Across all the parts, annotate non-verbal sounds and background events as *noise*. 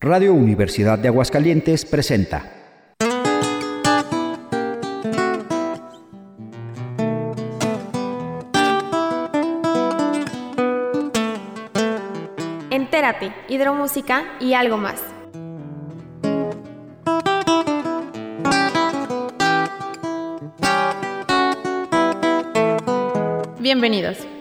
Radio Universidad de Aguascalientes presenta Entérate, hidromúsica y algo más. Bienvenidos.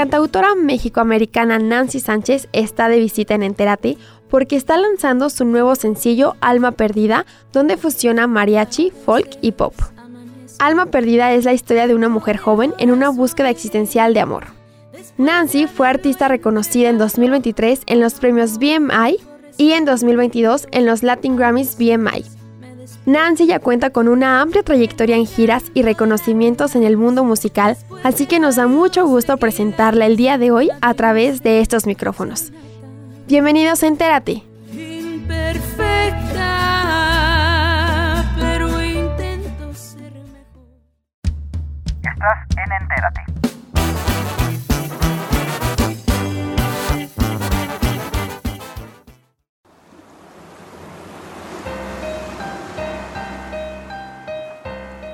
Cantautora mexicoamericana Nancy Sánchez está de visita en Enterate porque está lanzando su nuevo sencillo Alma Perdida, donde fusiona mariachi, folk y pop. Alma Perdida es la historia de una mujer joven en una búsqueda existencial de amor. Nancy fue artista reconocida en 2023 en los premios BMI y en 2022 en los Latin Grammys BMI. Nancy ya cuenta con una amplia trayectoria en giras y reconocimientos en el mundo musical, así que nos da mucho gusto presentarla el día de hoy a través de estos micrófonos. Bienvenidos a Entérate. Estás en Entérate.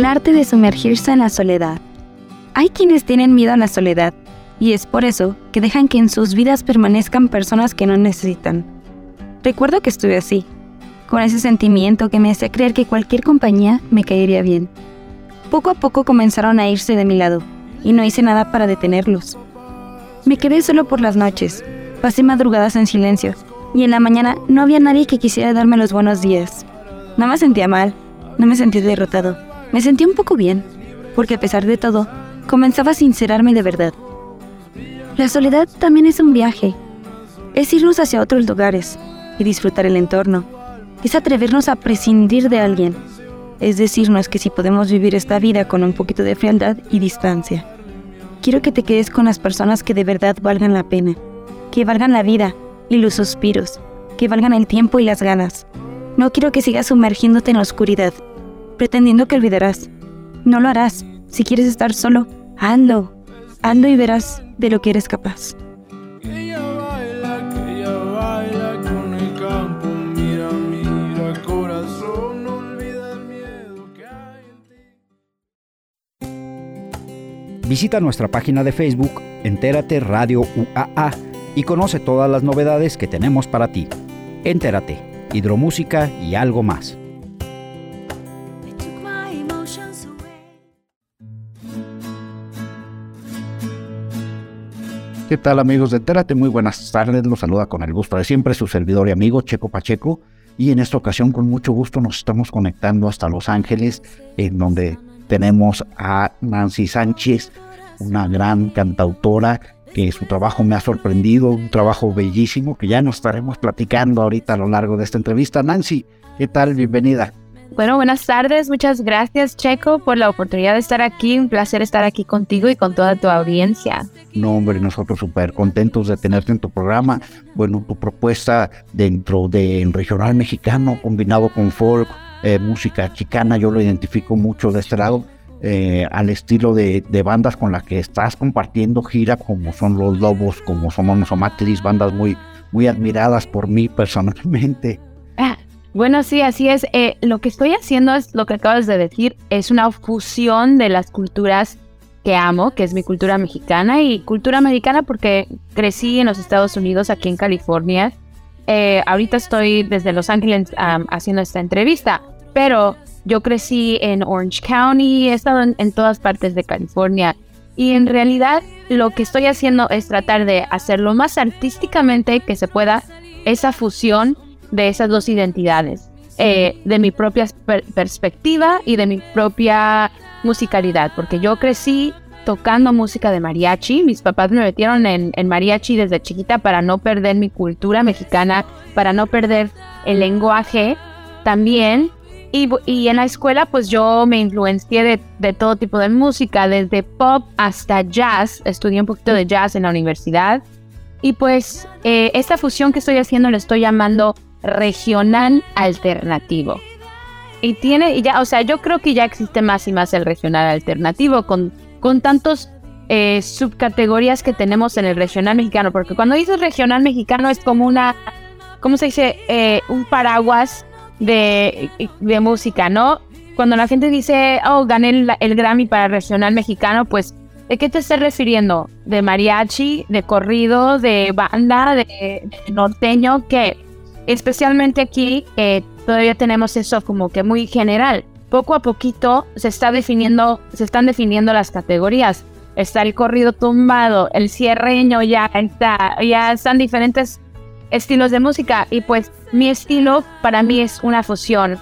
El arte de sumergirse en la soledad. Hay quienes tienen miedo a la soledad, y es por eso que dejan que en sus vidas permanezcan personas que no necesitan. Recuerdo que estuve así, con ese sentimiento que me hacía creer que cualquier compañía me caería bien. Poco a poco comenzaron a irse de mi lado, y no hice nada para detenerlos. Me quedé solo por las noches, pasé madrugadas en silencio, y en la mañana no había nadie que quisiera darme los buenos días. No me sentía mal, no me sentía derrotado me sentí un poco bien, porque a pesar de todo, comenzaba a sincerarme de verdad. La soledad también es un viaje. Es irnos hacia otros lugares y disfrutar el entorno. Es atrevernos a prescindir de alguien. Es decirnos que si podemos vivir esta vida con un poquito de frialdad y distancia. Quiero que te quedes con las personas que de verdad valgan la pena, que valgan la vida y los suspiros, que valgan el tiempo y las ganas. No quiero que sigas sumergiéndote en la oscuridad, pretendiendo que olvidarás. No lo harás. Si quieres estar solo, hazlo. Hazlo y verás de lo que eres capaz. Visita nuestra página de Facebook Entérate Radio UAA y conoce todas las novedades que tenemos para ti. Entérate, hidromúsica y algo más. ¿Qué tal amigos de Entérate? Muy buenas tardes, los saluda con el gusto de siempre su servidor y amigo Checo Pacheco y en esta ocasión con mucho gusto nos estamos conectando hasta Los Ángeles en donde tenemos a Nancy Sánchez, una gran cantautora que su trabajo me ha sorprendido, un trabajo bellísimo que ya nos estaremos platicando ahorita a lo largo de esta entrevista. Nancy, ¿qué tal? Bienvenida. Bueno, buenas tardes. Muchas gracias, Checo, por la oportunidad de estar aquí. Un placer estar aquí contigo y con toda tu audiencia. No, hombre, nosotros súper contentos de tenerte en tu programa. Bueno, tu propuesta dentro de regional mexicano combinado con folk, eh, música chicana, yo lo identifico mucho de este lado. Eh, al estilo de, bandas con las que estás compartiendo gira, como son Los Lobos, como somos Nosomatris, bandas muy, muy admiradas por mí personalmente. Ah, bueno, sí, así es. Eh, lo que estoy haciendo es lo que acabas de decir, es una fusión de las culturas que amo, que es mi cultura mexicana y cultura americana porque crecí en los Estados Unidos, aquí en California. Eh, ahorita estoy desde Los Ángeles haciendo esta entrevista, pero yo crecí en Orange County, he estado en, todas partes de California y en realidad lo que estoy haciendo es tratar de hacer lo más artísticamente que se pueda esa fusión de esas dos identidades, eh, de mi propia perspectiva y de mi propia musicalidad, porque yo crecí tocando música de mariachi, mis papás me metieron en, en mariachi desde chiquita para no perder mi cultura mexicana, para no perder el lenguaje también y, en la escuela, pues yo me influencié de, todo tipo de música, desde pop hasta jazz. Estudié un poquito de jazz en la universidad. Y pues eh, esta fusión que estoy haciendo le estoy llamando regional alternativo. Y tiene, y ya, o sea, yo creo que ya existe más y más el regional alternativo con, con tantos eh, subcategorías que tenemos en el regional mexicano. Porque cuando dices regional mexicano es como una, ¿cómo se dice? Eh, un paraguas de, música, ¿no? Cuando la gente dice, oh, gané el, Grammy para regional mexicano, pues, ¿de qué te estás refiriendo? ¿De mariachi, de corrido, de banda, de, norteño? Que especialmente aquí todavía tenemos eso como que muy general. Poco a poquito se está definiendo, se están definiendo las categorías. Está el corrido tumbado, el cierreño ya está, ya están diferentes estilos de música y pues mi estilo para mí es una fusión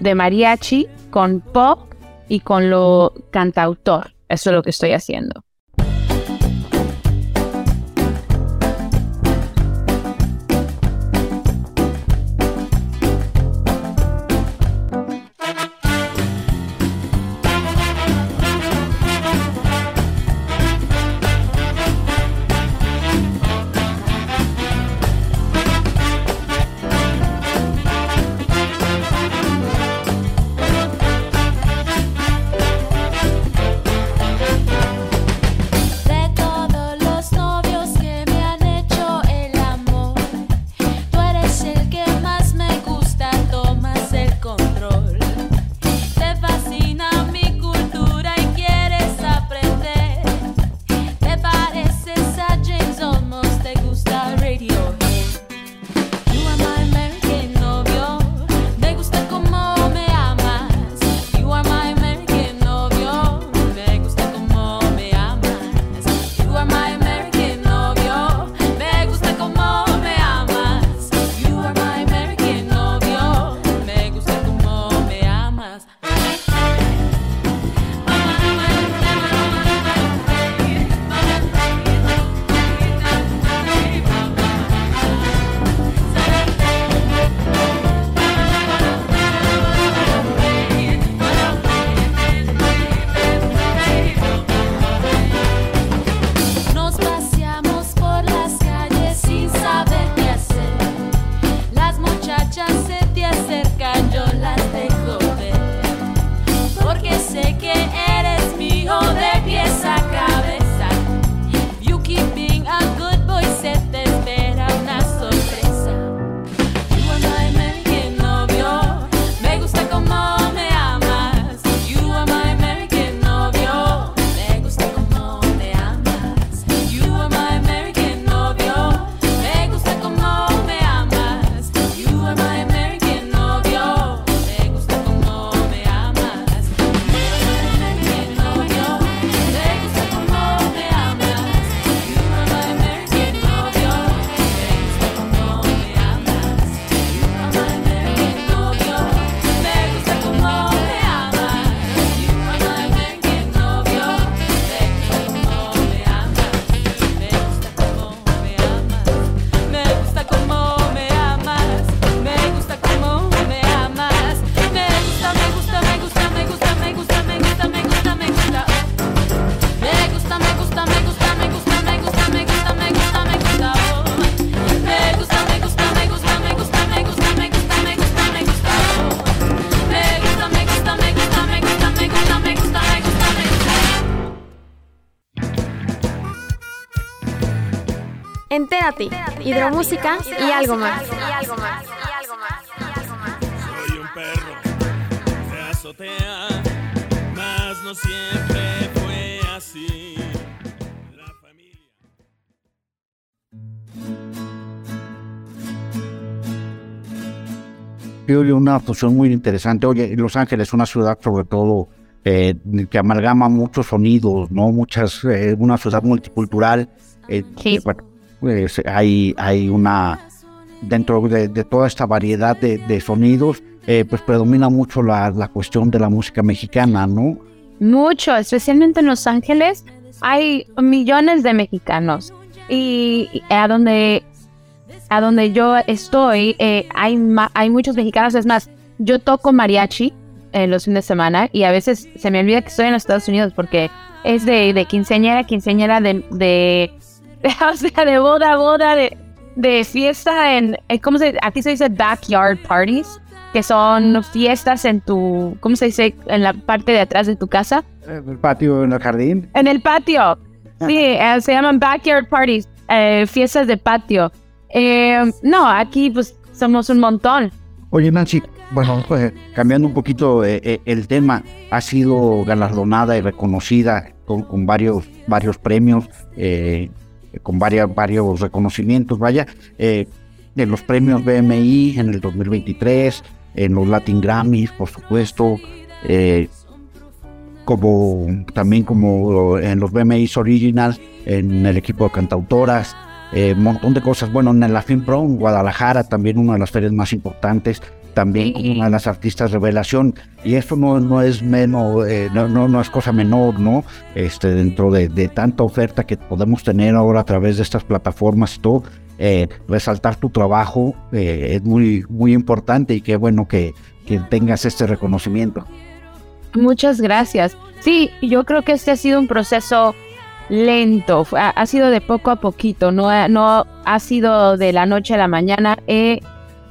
de mariachi con pop y con lo cantautor. Eso es lo que estoy haciendo. Entérate, hidromúsica y algo más. Soy un perro que azotea, mas no siempre fue así. La familia. una fusión muy interesante. Oye, Los Ángeles, una ciudad sobre todo eh, que amalgama muchos sonidos, ¿no? Muchas, eh, una ciudad multicultural. eh, Sí. eh, bueno, pues, hay, hay una, dentro de, toda esta variedad de, de sonidos, eh, pues predomina mucho la, la cuestión de la música mexicana, ¿no? Mucho, especialmente en Los Ángeles, hay millones de mexicanos. Y a donde, a donde yo estoy, eh, hay, hay muchos mexicanos. Es más, yo toco mariachi en los fines de semana y a veces se me olvida que estoy en los Estados Unidos porque es de, de quinceañera, quinceañera de, *laughs* o sea, de boda, a boda, de, de fiesta en, eh, ¿cómo se Aquí se dice backyard parties, que son fiestas en tu, ¿cómo se dice? En la parte de atrás de tu casa. En el patio, en el jardín. En el patio. Sí, eh, se llaman backyard parties, eh, fiestas de patio. Eh, no, aquí pues somos un montón. Oye, Nancy, bueno, pues, cambiando un poquito eh, eh, el tema, ha sido galardonada y reconocida con, con varios, varios premios, eh, con varias, varios reconocimientos, vaya, eh, en los premios BMI en el 2023, en los Latin Grammys, por supuesto, eh, como también como en los BMIs Originals, en el equipo de cantautoras, eh, un montón de cosas. Bueno, en la Film Pro, en Guadalajara, también una de las ferias más importantes, también como una de las artistas revelación. Y eso no, no es menos, eh, no, no, no es cosa menor, ¿no? Este, dentro de, de tanta oferta que podemos tener ahora a través de estas plataformas todo, eh, resaltar tu trabajo eh, es muy, muy importante y qué bueno que, que tengas este reconocimiento. Muchas gracias. Sí, yo creo que este ha sido un proceso lento, ha, ha sido de poco a poquito, no, ha- no ha sido de la noche a la mañana. He,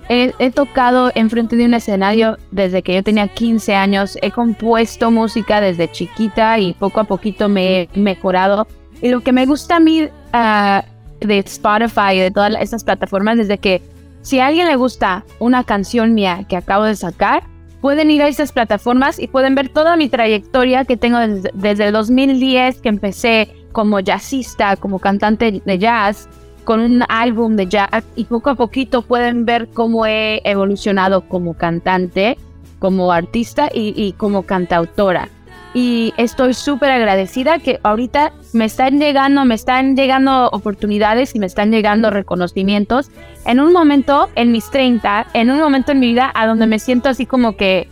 he, he tocado enfrente de un escenario desde que yo tenía 15 años, he compuesto música desde chiquita y poco a poquito me he mejorado. Y lo que me gusta a mí ah, de Spotify y de todas estas plataformas es de que si a alguien le gusta una canción mía que acabo de sacar, pueden ir a esas plataformas y pueden ver toda mi trayectoria que tengo desde, desde el 2010 que empecé como jazzista, como cantante de jazz, con un álbum de jazz y poco a poquito pueden ver cómo he evolucionado como cantante, como artista y, y como cantautora. Y estoy súper agradecida que ahorita me están llegando, me están llegando oportunidades y me están llegando reconocimientos en un momento, en mis 30, en un momento en mi vida a donde me siento así como que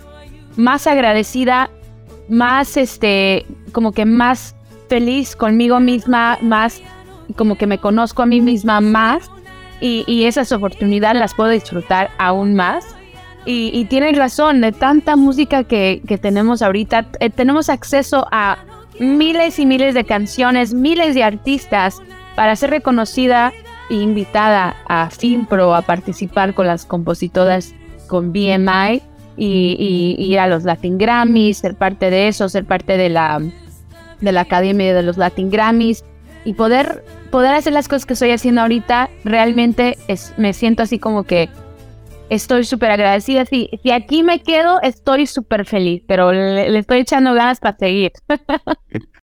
más agradecida, más este, como que más feliz conmigo misma, más como que me conozco a mí misma más y, y esas oportunidades las puedo disfrutar aún más. Y, y tienes razón, de tanta música que, que tenemos ahorita, eh, tenemos acceso a miles y miles de canciones, miles de artistas para ser reconocida e invitada a FilmPro a participar con las compositoras con BMI y, y- y ir a los Latin Grammys, ser parte de eso, ser parte de la, de la Academia de los Latin Grammys y poder, poder hacer las cosas que estoy haciendo ahorita, realmente es, me siento así como que estoy súper agradecida. Si, si aquí me quedo, estoy súper feliz, pero le, le estoy echando ganas para seguir. *laughs*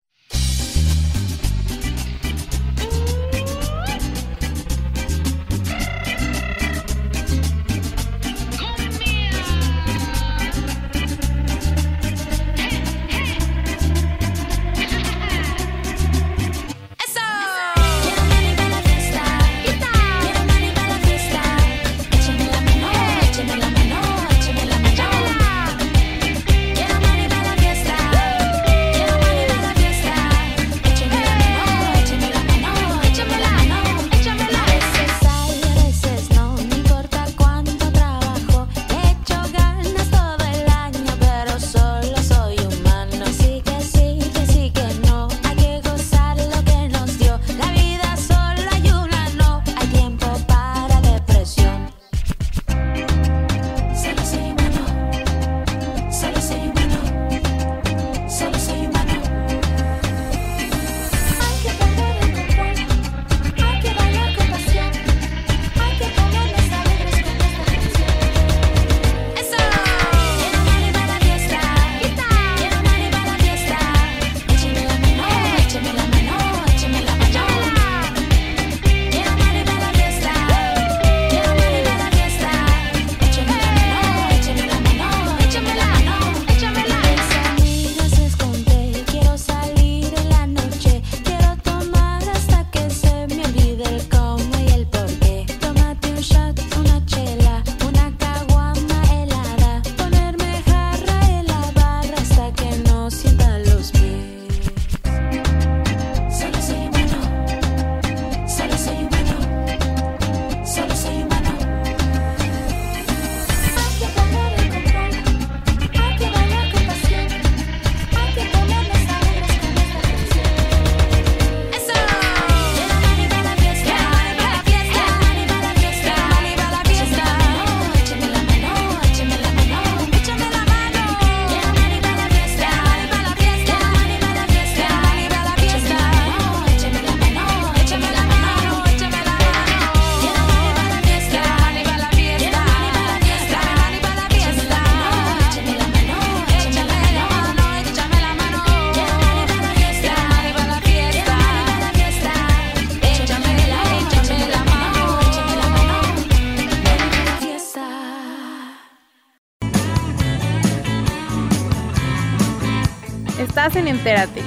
En Entérate.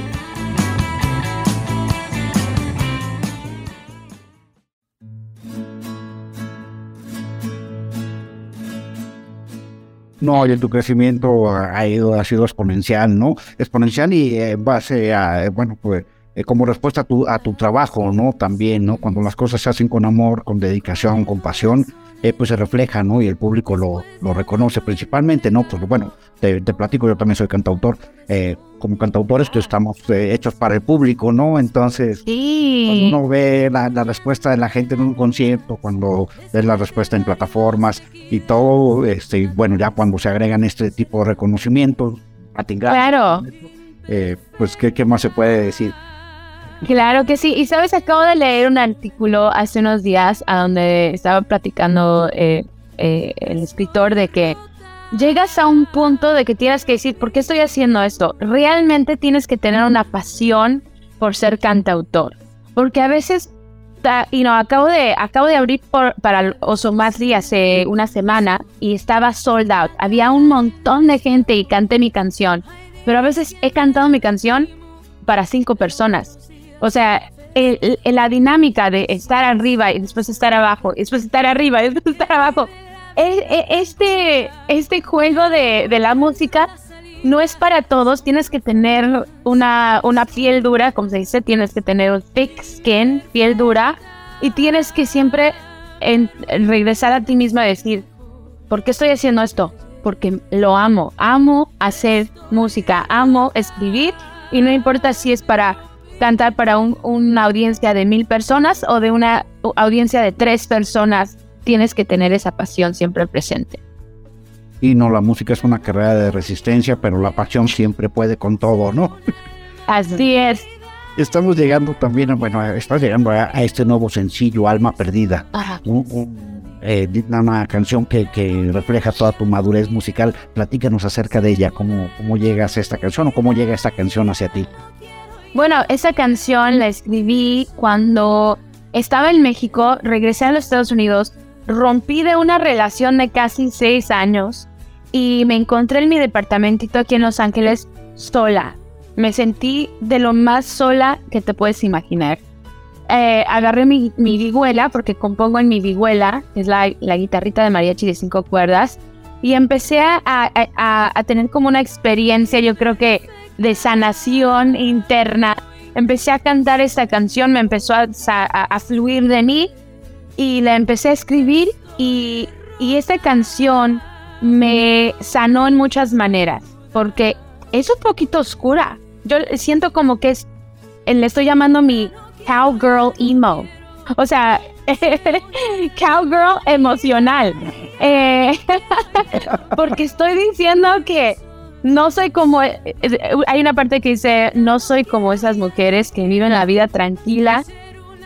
No, y tu crecimiento ha ido, ha sido exponencial, ¿no? Exponencial y eh, en base a, eh, bueno, pues eh, como respuesta a tu, a tu trabajo, ¿no? También, ¿no? Cuando las cosas se hacen con amor, con dedicación, con pasión, eh, pues se refleja, ¿no? Y el público lo, lo reconoce principalmente, ¿no? Pues bueno, te, te platico, yo también soy cantautor. eh, como cantautores, pues estamos eh, hechos para el público, ¿no? Entonces, cuando uno ve la, la respuesta de la gente en un concierto, cuando ves la respuesta en plataformas y todo, este, bueno, ya cuando se agregan este tipo de reconocimientos, Latin Grammy, Claro. pues ¿qué, ¿qué más se puede decir? Claro que sí. Y sabes, acabo de leer un artículo hace unos días a donde estaba platicando eh, eh, el escritor de que llegas a un punto de que tienes que decir, ¿por qué estoy haciendo esto? Realmente tienes que tener una pasión por ser cantautor. Porque a veces, y no, acabo de, acabo de abrir por, para el Oso Masri hace una semana y estaba sold out. Había un montón de gente y canté mi canción. Pero a veces he cantado mi canción para cinco personas. O sea, la dinámica de estar arriba y después estar abajo, y después estar arriba y después estar abajo. E- e- Este, este juego de, la música no es para todos. Tienes que tener una, piel dura, como se dice, tienes que tener un thick skin, piel dura, y tienes que siempre regresar a ti misma y decir, ¿por qué estoy haciendo esto? Porque lo amo, amo hacer música, amo escribir, y no importa si es para cantar para un- una audiencia de mil personas o de una audiencia de tres personas, tienes que tener esa pasión siempre presente. Y no, la música es una carrera de resistencia, pero la pasión siempre puede con todo, ¿no? *laughs* Así es. Estamos llegando también, a- bueno, estás llegando a, a este nuevo sencillo, Alma Perdida. Ajá. un- un, eh, una canción que, que refleja toda tu madurez musical. Platícanos acerca de ella, cómo, cómo llegas a esta canción o cómo llega esta canción hacia ti. Bueno, esa canción la escribí cuando estaba en México, regresé a los Estados Unidos, rompí de una relación de casi seis años y me encontré en mi departamentito aquí en Los Ángeles sola. Me sentí de lo más sola que te puedes imaginar. Eh, agarré mi, mi vihuela, porque compongo en mi vihuela, que es la, la guitarrita de mariachi de cinco cuerdas, y empecé a, a- a- a tener como una experiencia, yo creo que de sanación interna. Empecé a cantar esta canción, me empezó a, fluir de mí y la empecé a escribir y, y esta canción me sanó en muchas maneras porque es un poquito oscura. Yo siento como que es, le estoy llamando mi cowgirl emo. O sea, *laughs* cowgirl emocional. Eh, *laughs* porque estoy diciendo que no soy como... eh, eh, Hay una parte que dice, no soy como esas mujeres que viven la vida tranquila.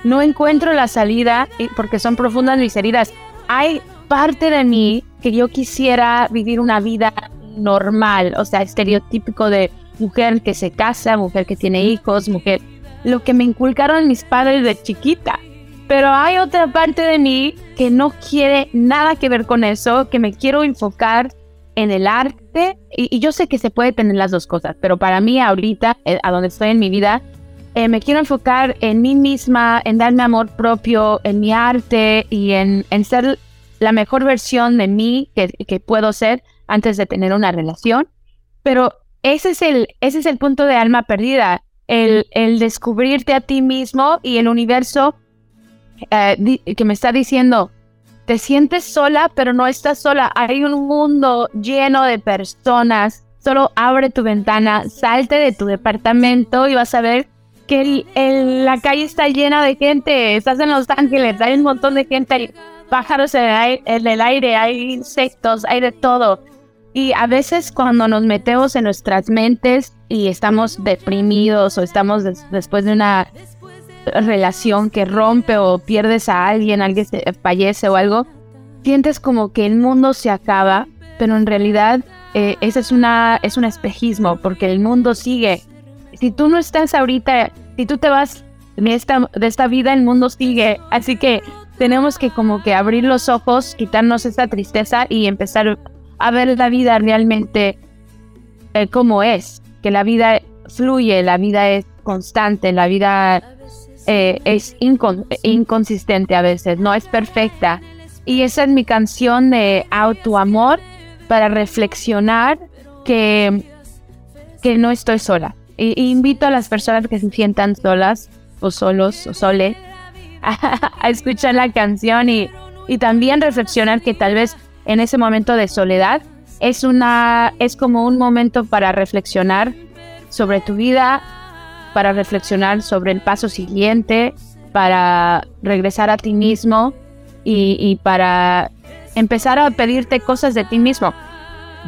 No encuentro la salida y- porque son profundas mis heridas. Hay parte de mí que yo quisiera vivir una vida normal, o sea, estereotípico de mujer que se casa, mujer que tiene hijos, mujer... Lo que me inculcaron mis padres de chiquita. Pero hay otra parte de mí que no quiere nada que ver con eso, que me quiero enfocar en el arte. Y, yo sé que se puede tener las dos cosas, pero para mí ahorita, eh, a donde estoy en mi vida, eh, me quiero enfocar en mí misma, en darme amor propio, en mi arte y en, en ser la mejor versión de mí que, que puedo ser antes de tener una relación. Pero ese es el, ese es el punto de alma perdida, el, el descubrirte a ti mismo y el universo eh, que me está diciendo, te sientes sola, pero no estás sola. Hay un mundo lleno de personas. Solo abre tu ventana, salte de tu departamento y vas a ver que el- la calle está llena de gente. Estás en Los Ángeles, hay un montón de gente, hay pájaros en el, aire, hay insectos, hay de todo. Y a veces cuando nos metemos en nuestras mentes y estamos deprimidos o estamos des- después de una relación que rompe o pierdes a alguien, alguien fallece o algo, sientes como que el mundo se acaba, pero en realidad eh, ese es, una, es un espejismo porque el mundo sigue. Si tú no estás ahorita, si tú te vas de esta, de esta vida, el mundo sigue. Así que tenemos que como que abrir los ojos, quitarnos esa tristeza y empezar a ver la vida realmente eh, como es. Que la vida fluye, la vida es constante, la vida eh, es incon- inconsistente a veces, no es perfecta. Y esa es mi canción de autoamor para reflexionar que, que no estoy sola. Y, y invito a las personas que se sientan solas o solos o sole a, *laughs* a escuchar la canción y, y también reflexionar que tal vez en ese momento de soledad es una es como un momento para reflexionar sobre tu vida, para reflexionar sobre el paso siguiente, para regresar a ti mismo y, para empezar a pedirte cosas de ti mismo.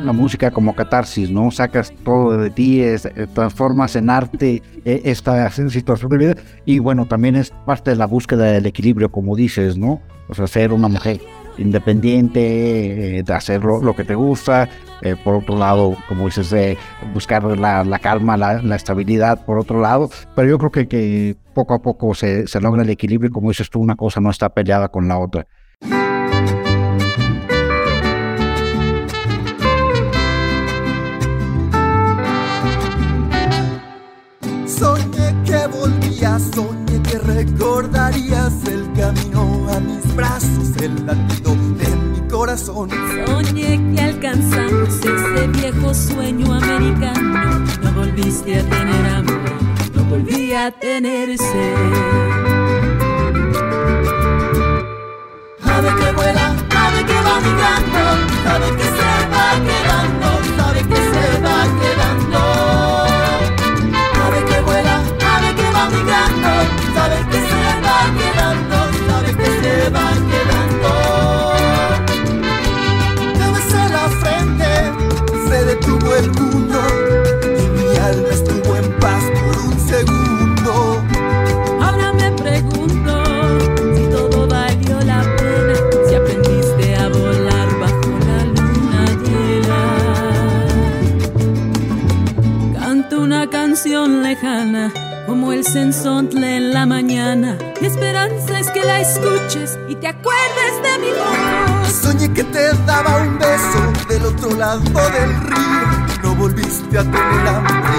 La música como catarsis, ¿no? Sacas todo de ti, eh, transformas en arte eh, esta situación de vida y bueno, también es parte de la búsqueda del equilibrio, como dices, ¿no? O sea, ser una mujer independiente, eh, de hacer lo, que te gusta, eh, por otro lado, como dices, de buscar la, calma, la, estabilidad, por otro lado, pero yo creo que, poco a poco se, se logra el equilibrio. Como dices tú, una cosa no está peleada con la otra. A mis brazos, el latido de mi corazón. Soñé que alcanzamos ese viejo sueño americano. No volviste a tener hambre, no volví a tener sed. Ave que vuela, ave que va migrando, sabe que se va quedando, daba un beso del otro lado del río. No volviste a tener hambre,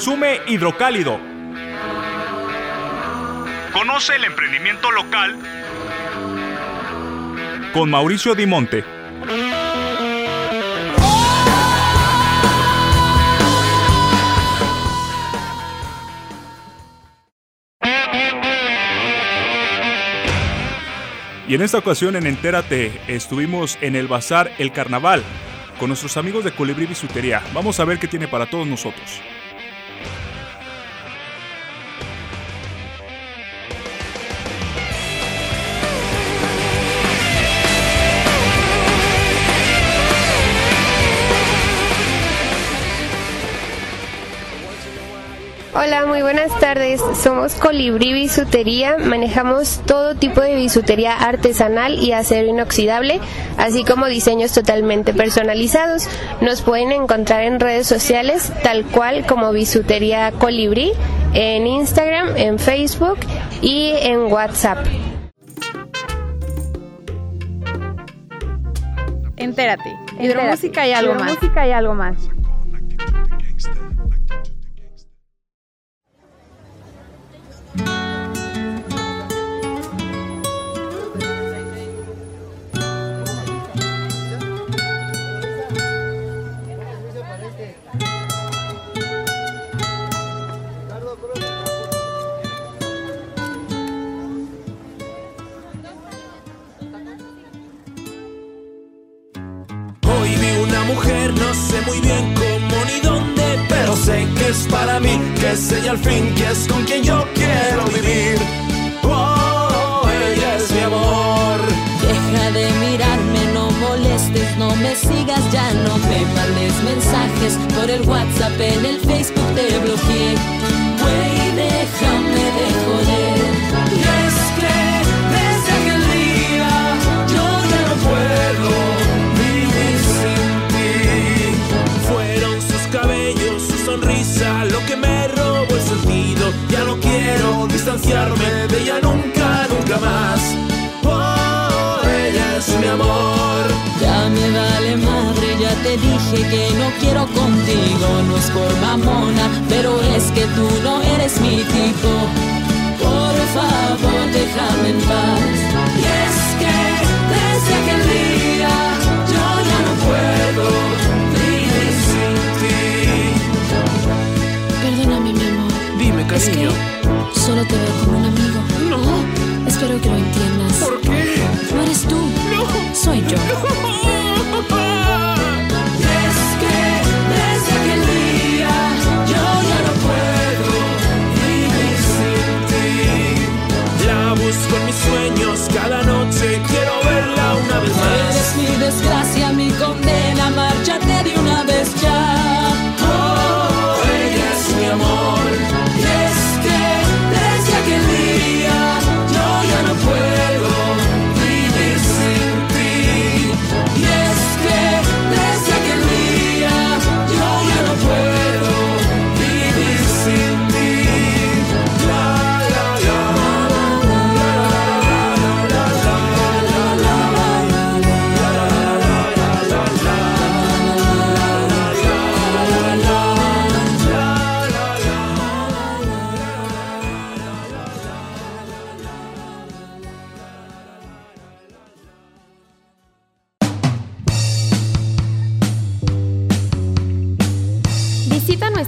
Consume hidrocálido. Conoce el emprendimiento local con Mauricio Dimonte. Y en esta ocasión en Entérate estuvimos en el Bazar El Carnaval con nuestros amigos de Colibrí Bisutería. Vamos a ver qué tiene para todos nosotros. Hola, muy buenas tardes. Somos Colibrí Bisutería. Manejamos todo tipo de bisutería artesanal y acero inoxidable, así como diseños totalmente personalizados. Nos pueden encontrar en redes sociales, tal cual como Bisutería Colibrí, en Instagram, en Facebook y en WhatsApp. Entérate. Hidromúsica y algo más. Música y algo más. Contigo,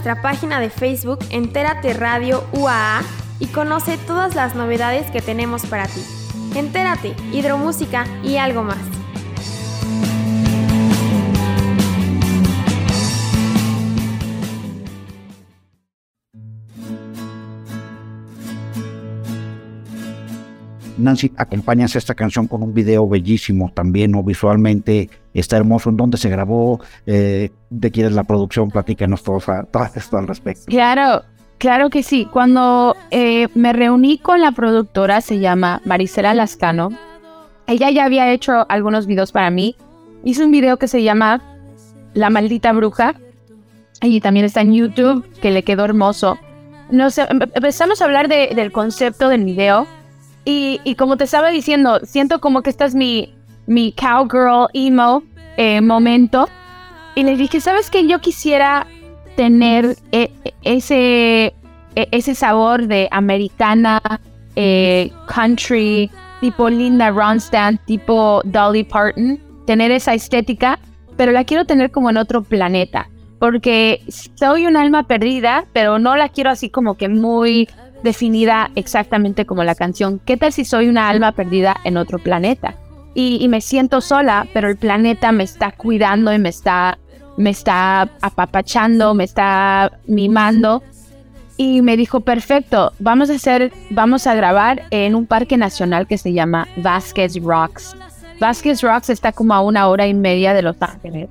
nuestra página de Facebook Entérate Radio UAA y conoce todas las novedades que tenemos para ti. Entérate, hidromúsica y algo más. Nancy, acompañas esta canción con un video bellísimo también, ¿no? Visualmente está hermoso. ¿En dónde se grabó? Eh, ¿De quién es la producción? Platícanos todo, todo esto al respecto. Claro, claro que sí. Cuando eh, me reuní con la productora, se llama Marisela Lascano, ella ya había hecho algunos videos para mí. Hizo un video que se llama La maldita bruja. Y también está en YouTube, que le quedó hermoso. Nos em- empezamos a hablar de- del concepto del video. Y, y como te estaba diciendo, siento como que esta es mi, cowgirl emo eh, momento. Y le dije, ¿sabes qué? Yo quisiera tener eh, ese, e- ese sabor de americana, eh, country, tipo Linda Ronstadt, tipo Dolly Parton, tener esa estética, pero la quiero tener como en otro planeta, porque soy un alma perdida, pero no la quiero así como que muy definida exactamente como la canción. ¿Qué tal si soy una alma perdida en otro planeta? Y, me siento sola, pero el planeta me está cuidando y me está, me está apapachando, me está mimando. Y me dijo, perfecto, vamos a hacer, vamos a grabar en un parque nacional que se llama Vasquez Rocks. Vasquez Rocks está como a una hora y media de Los Ángeles.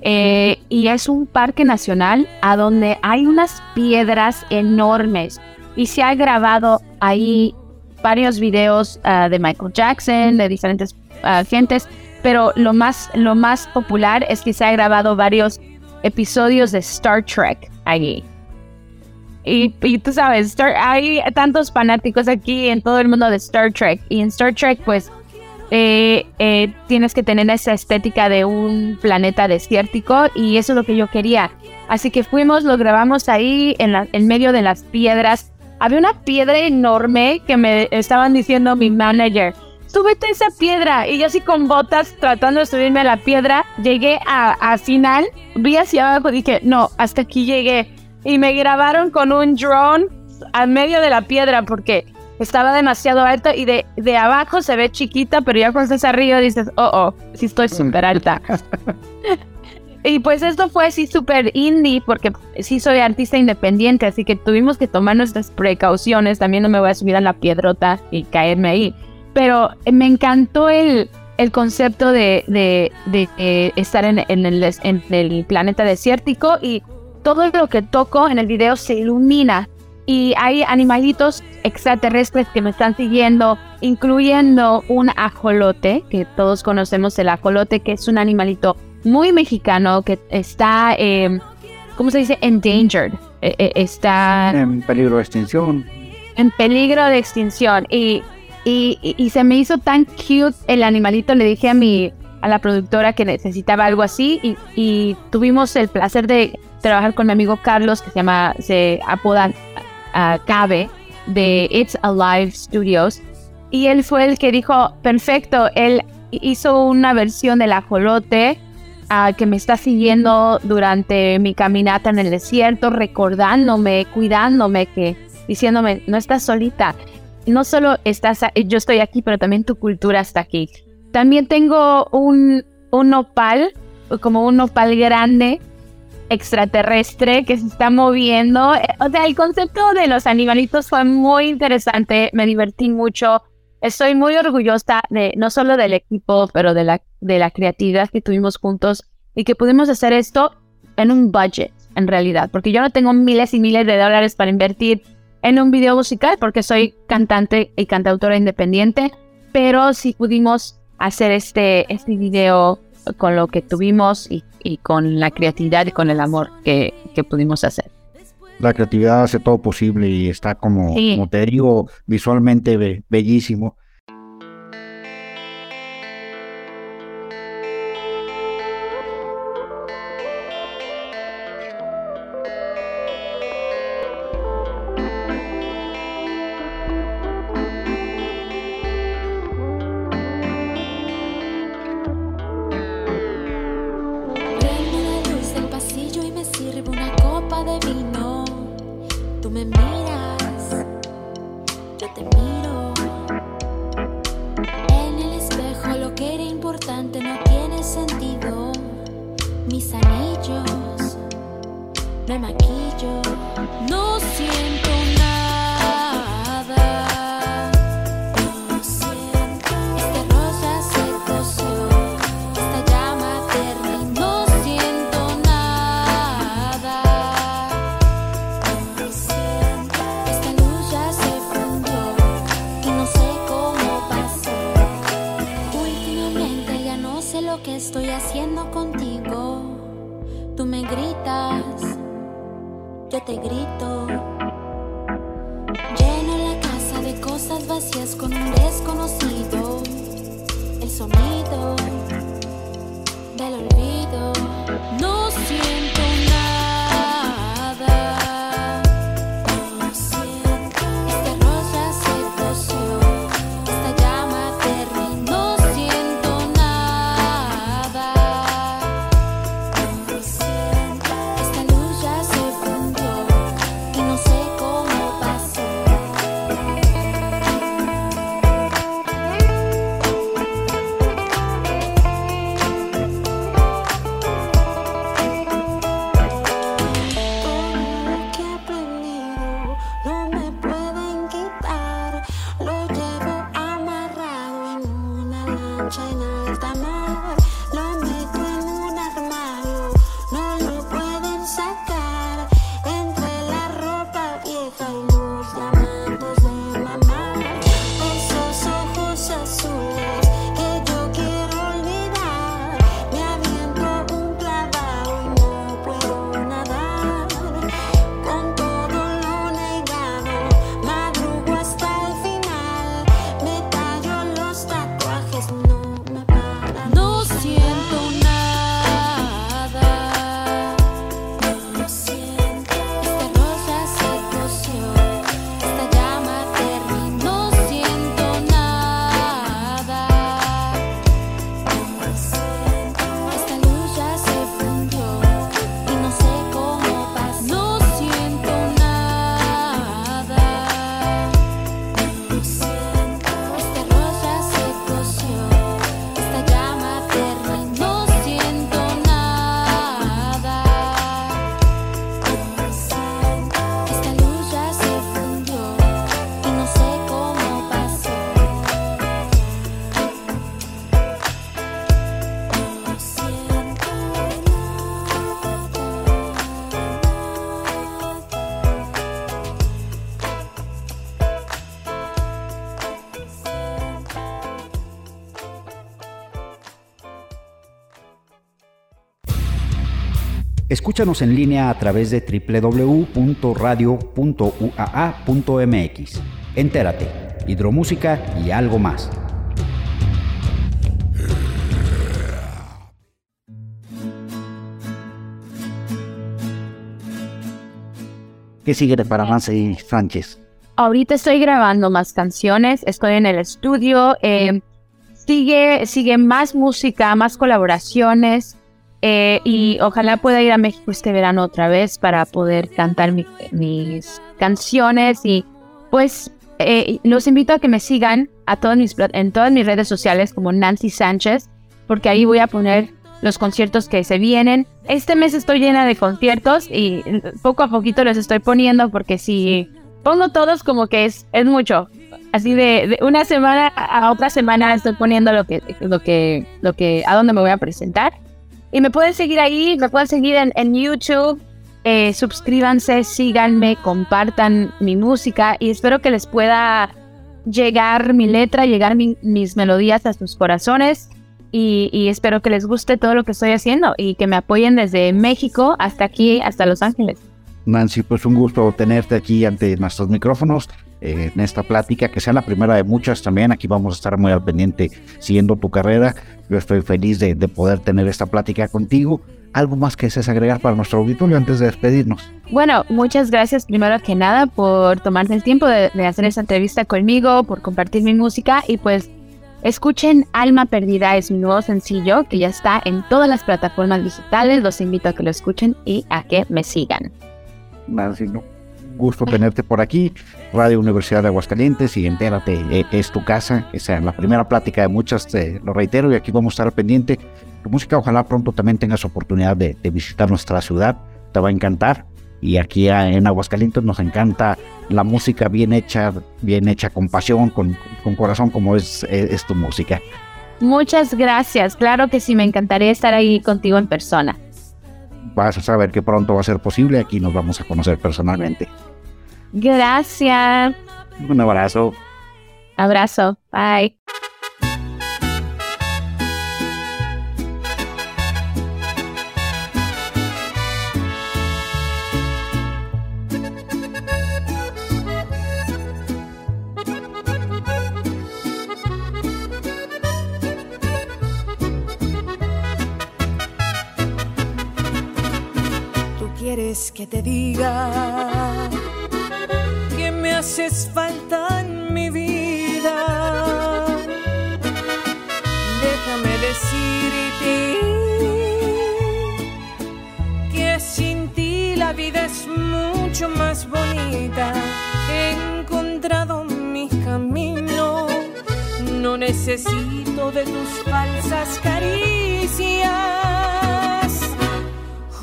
Eh, y es un parque nacional a donde hay unas piedras enormes y se ha grabado ahí varios videos uh, de Michael Jackson, de diferentes uh, gentes, pero lo más, lo más popular es que se ha grabado varios episodios de Star Trek allí. Y, y tú sabes, Star, hay tantos fanáticos aquí en todo el mundo de Star Trek. Y en Star Trek, pues, eh, eh, tienes que tener esa estética de un planeta desértico y eso es lo que yo quería. Así que fuimos, lo grabamos ahí en, la, en medio de las piedras. Había una piedra enorme que me estaban diciendo mi manager, súbete esa piedra. Y yo así con botas tratando de subirme a la piedra, llegué a, a final, vi hacia abajo y dije, no, hasta aquí llegué. Y me grabaron con un drone al medio de la piedra porque estaba demasiado alta y de, de abajo se ve chiquita, pero ya cuando estás arriba dices, oh, oh, sí estoy súper alta. *laughs* y pues esto fue así súper indie porque sí soy artista independiente, así que tuvimos que tomar nuestras precauciones. También no me voy a subir a la piedrota y caerme ahí. Pero me encantó el, el concepto de, de, de estar en, en, el, en el planeta desértico y todo lo que toco en el video se ilumina y hay animalitos extraterrestres que me están siguiendo, incluyendo un ajolote, que todos conocemos el ajolote, que es un animalito muy mexicano que está, eh, ¿cómo se dice? Endangered. Eh, eh, está... En peligro de extinción. En peligro de extinción. Y, y, y, se me hizo tan cute el animalito, le dije a mi a la productora que necesitaba algo así y, y tuvimos el placer de trabajar con mi amigo Carlos que se llama, se apoda uh, Cabe de It's Alive Studios. Y él fue el que dijo, perfecto, él hizo una versión del ajolote uh, que me está siguiendo durante mi caminata en el desierto, recordándome, cuidándome, que diciéndome, no estás solita. No solo estás, yo estoy aquí, pero también tu cultura está aquí. También tengo un, un nopal, como un nopal grande, extraterrestre que se está moviendo. O sea, el concepto de los animalitos fue muy interesante, me divertí mucho. Estoy muy orgullosa de no solo del equipo, pero de la, de la creatividad que tuvimos juntos y que pudimos hacer esto en un budget, en realidad, porque yo no tengo miles y miles de dólares para invertir en un video musical porque soy cantante y cantautora independiente, pero sí pudimos hacer este, este video con lo que tuvimos y, y con la creatividad y con el amor que, que, pudimos hacer. La creatividad hace todo posible y está como, sí. como te digo, visualmente be bellísimo. Escúchanos en línea a través de www.radio.uaa.mx. Entérate, hidromúsica y algo más. ¿Qué sigue para Nancy Sánchez? Ahorita estoy grabando más canciones, estoy en el estudio, eh, sigue, sigue más música, más colaboraciones eh, y ojalá pueda ir a México este verano otra vez para poder cantar mi- mis canciones y pues eh, los invito a que me sigan a todas mis, en todas mis redes sociales como Nancy Sánchez porque ahí voy a poner los conciertos que se vienen. Este mes estoy llena de conciertos y poco a poquito los estoy poniendo porque si pongo todos como que es, es mucho. Así de, de una semana a otra semana estoy poniendo lo que, lo que, lo que, a dónde me voy a presentar. Y me pueden seguir ahí, me pueden seguir en, en YouTube. Eh, suscríbanse, síganme, compartan mi música y espero que les pueda llegar mi letra, llegar mi- mis melodías a sus corazones y espero que les guste todo lo que estoy haciendo y que me apoyen desde México hasta aquí, hasta Los Ángeles. Nancy, pues un gusto tenerte aquí ante nuestros micrófonos eh, en esta plática, que sea la primera de muchas también. Aquí vamos a estar muy al pendiente siguiendo tu carrera. Yo estoy feliz de, de poder tener esta plática contigo. ¿Algo más que desees agregar para nuestro auditorio antes de despedirnos? Bueno, muchas gracias primero que nada por tomarte el tiempo de, de hacer esta entrevista conmigo, por compartir mi música y pues escuchen Alma Perdida es mi nuevo sencillo que ya está en todas las plataformas digitales. Los invito a que lo escuchen y a que me sigan. Nancy, no. Gusto tenerte por aquí. Radio Universidad de Aguascalientes y entérate, eh, es tu casa. Esa es la primera plática de muchas, te lo reitero, y aquí vamos a estar pendiente. Tu música, ojalá pronto también tengas oportunidad de, de visitar nuestra ciudad. Te va a encantar. Y aquí en Aguascalientes nos encanta la música bien hecha, bien hecha con pasión, con, con corazón, como es, es, es tu música. Muchas gracias. Claro que sí, me encantaría estar ahí contigo en persona. Vas a saber que pronto va a ser posible. Aquí nos vamos a conocer personalmente. Gracias. Un abrazo. Abrazo. Bye. Quieres que te diga que me haces falta en mi vida. Déjame decirte que sin ti la vida es mucho más bonita. He encontrado mi camino. No necesito de tus falsas caricias.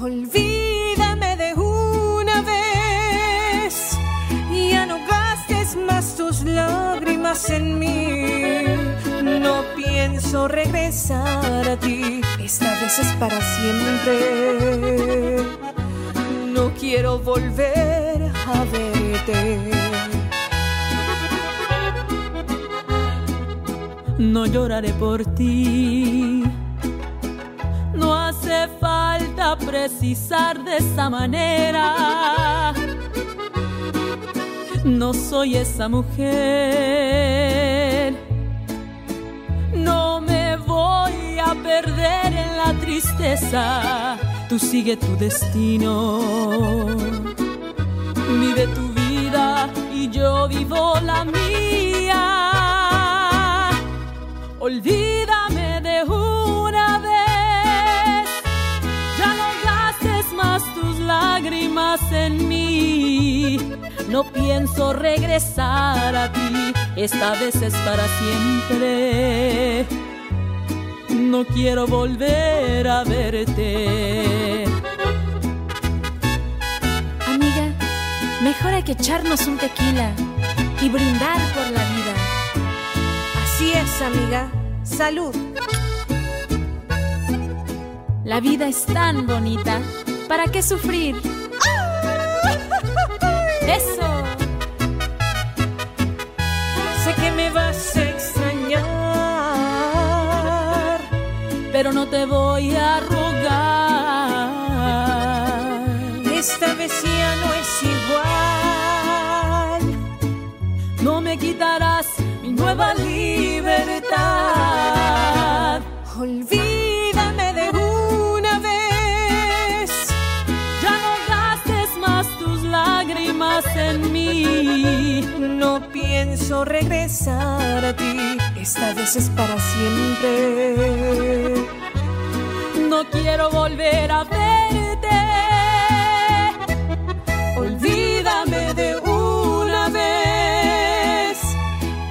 Olvídame lágrimas en mí. No pienso regresar a ti. Esta vez es para siempre. No quiero volver a verte. no lloraré por ti. No hace falta precisar de esa manera. No soy esa mujer. No me voy a perder en la tristeza. Tú sigue tu destino. Vive tu vida y yo vivo la mía. Olvídame lágrimas en mí. No pienso regresar a ti. Esta vez es para siempre. No quiero volver a verte. Amiga, mejor hay que echarnos un tequila y brindar por la vida. Así es, amiga. Salud. La vida es tan bonita. ¿Para qué sufrir? *laughs* Eso. Sé que me vas a extrañar, pero no te voy a rogar. Esta vez ya no es igual. No me quitarás mi nueva libertad. Olvídate en mí. No pienso regresar a ti, esta vez es para siempre. No quiero volver a verte. Olvídame de una vez.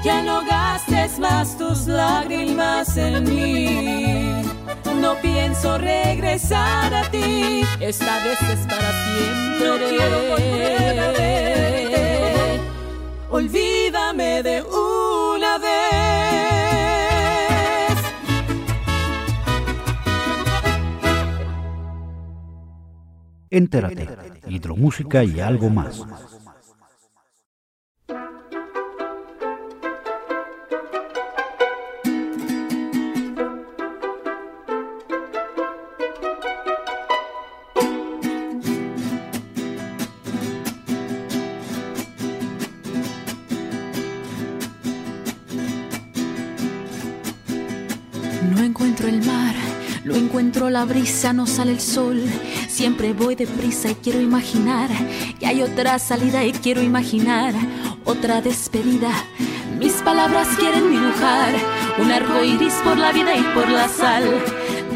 Ya no gastes más tus lágrimas en mí. No pienso regresar a ti. Esta vez es para siempre. No quiero volver a verte. Olvídame de una vez. Entérate, hidromúsica y algo más. El mar, no encuentro la brisa, no sale el sol. Siempre voy deprisa y quiero imaginar que hay otra salida y quiero imaginar otra despedida. Mis palabras quieren dibujar un arco iris por la vida y por la sal.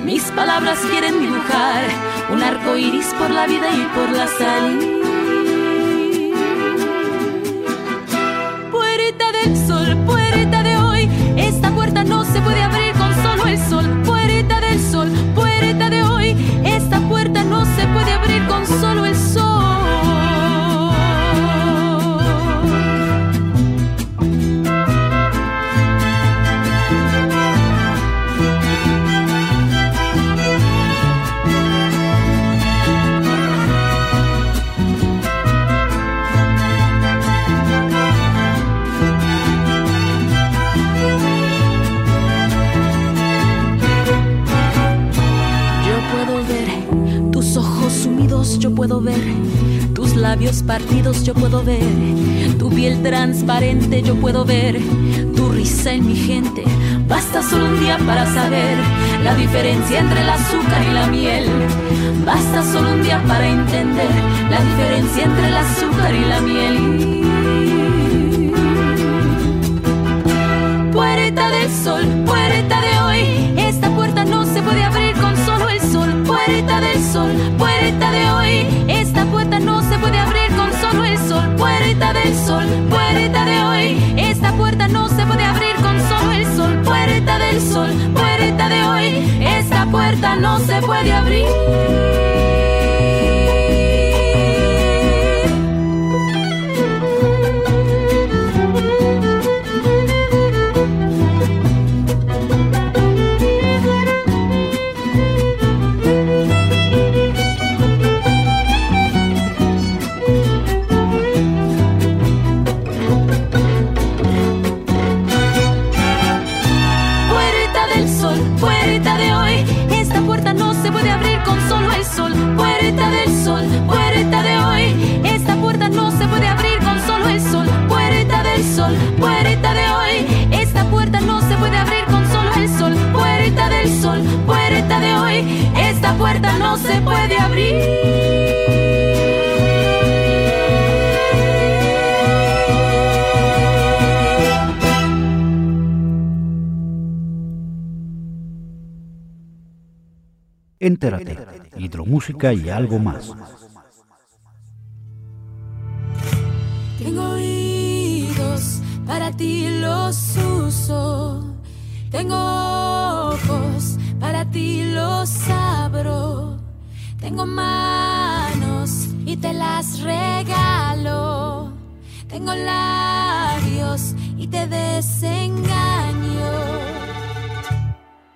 Mis palabras quieren dibujar un arco iris por la vida y por la sal. Partidos, yo puedo ver tu piel transparente, yo puedo ver tu risa en mi gente. Basta solo un día para saber la diferencia entre el azúcar y la miel. Basta solo un día para entender la diferencia entre el azúcar y la miel. Puerta del sol, Puerta del sol, puerta de hoy. Esta puerta no se puede abrir con solo el sol. Puerta del sol, puerta de hoy. Esta puerta no se puede abrir. Esta puerta no se puede abrir. Entérate, hidromúsica y algo más. Tengo oídos, para ti los uso. Tengo ojos, para ti los abro. Tengo manos y te las regalo. Tengo labios y te desengaño.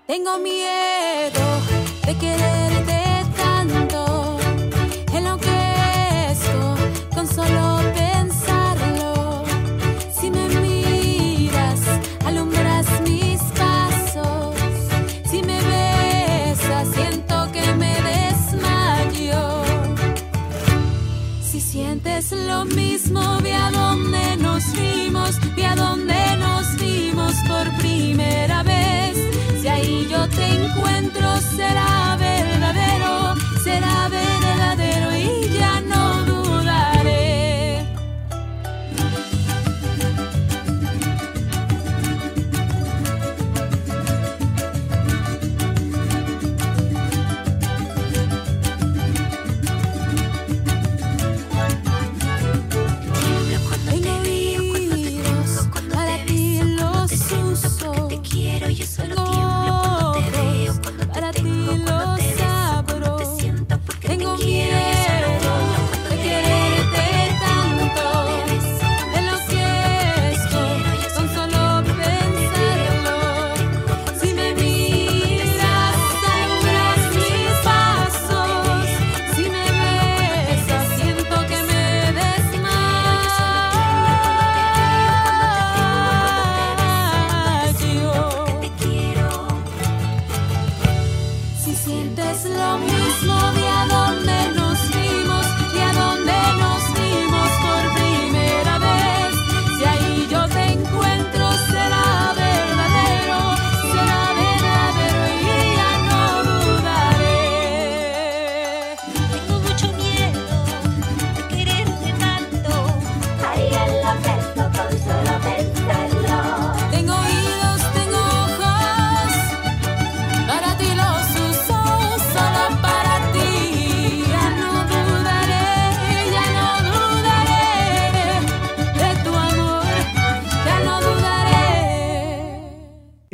Tengo miedo de quererte lo mismo, ve a donde nos vimos, ve a donde nos vimos por primera vez. Si ahí yo te encuentro, será verdadero,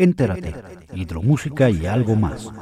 Entérate, hidromúsica y algo más.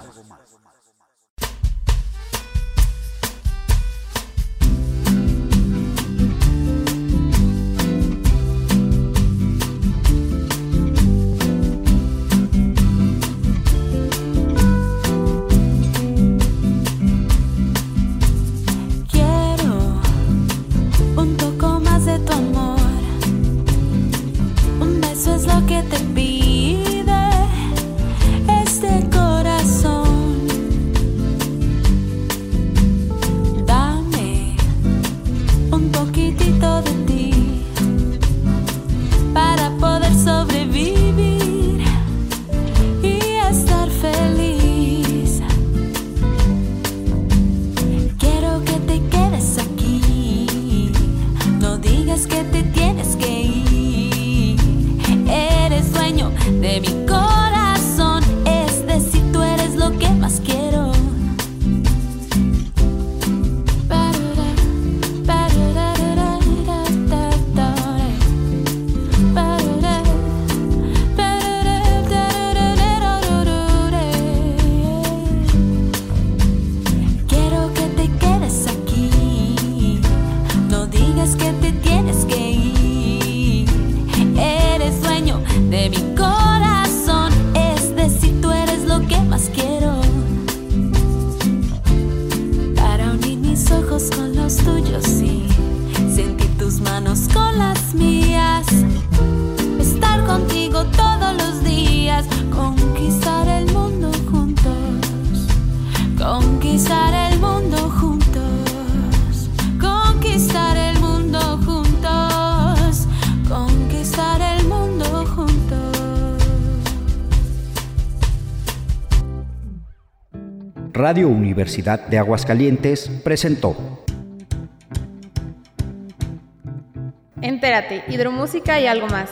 De Aguascalientes presentó. Entérate, hidromúsica y algo más.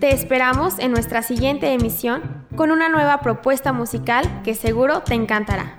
Te esperamos en nuestra siguiente emisión con una nueva propuesta musical que seguro te encantará.